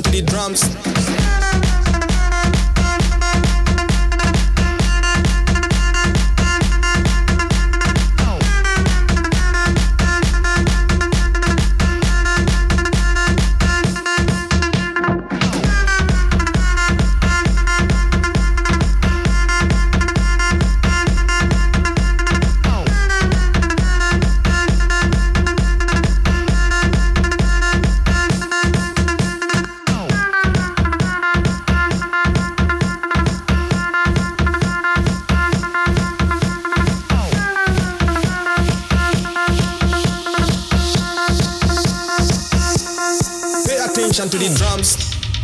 to the drums.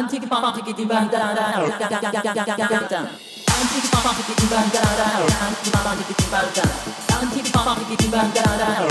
antik antik bandana antik antik bandana antik antik bandana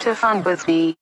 to fun with me.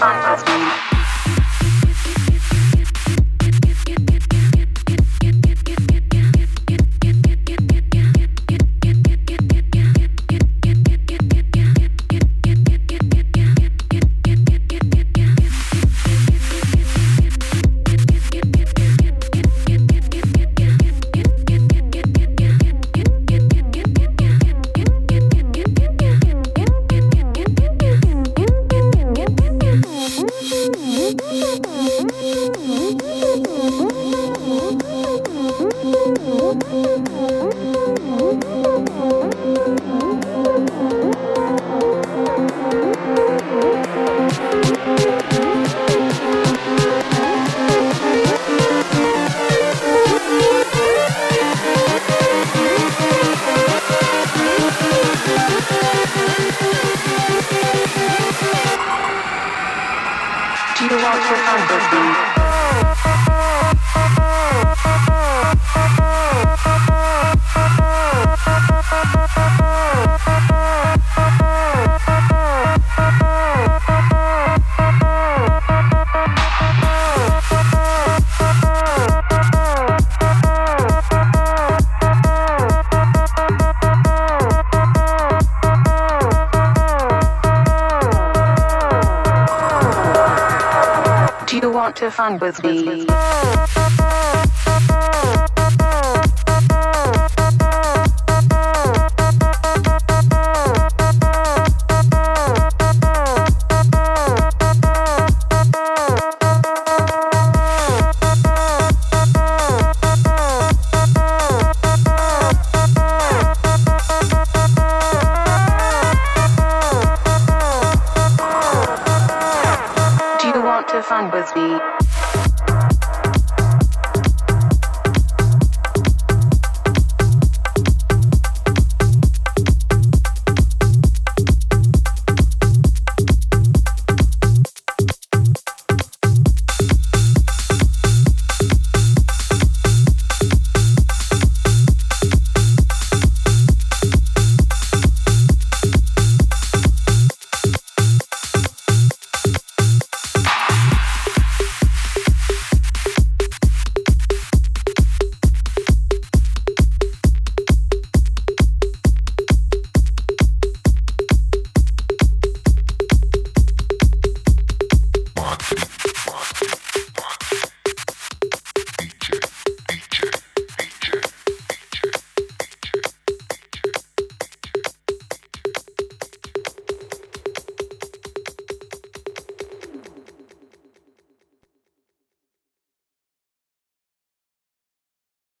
Bye. you want to fun with me.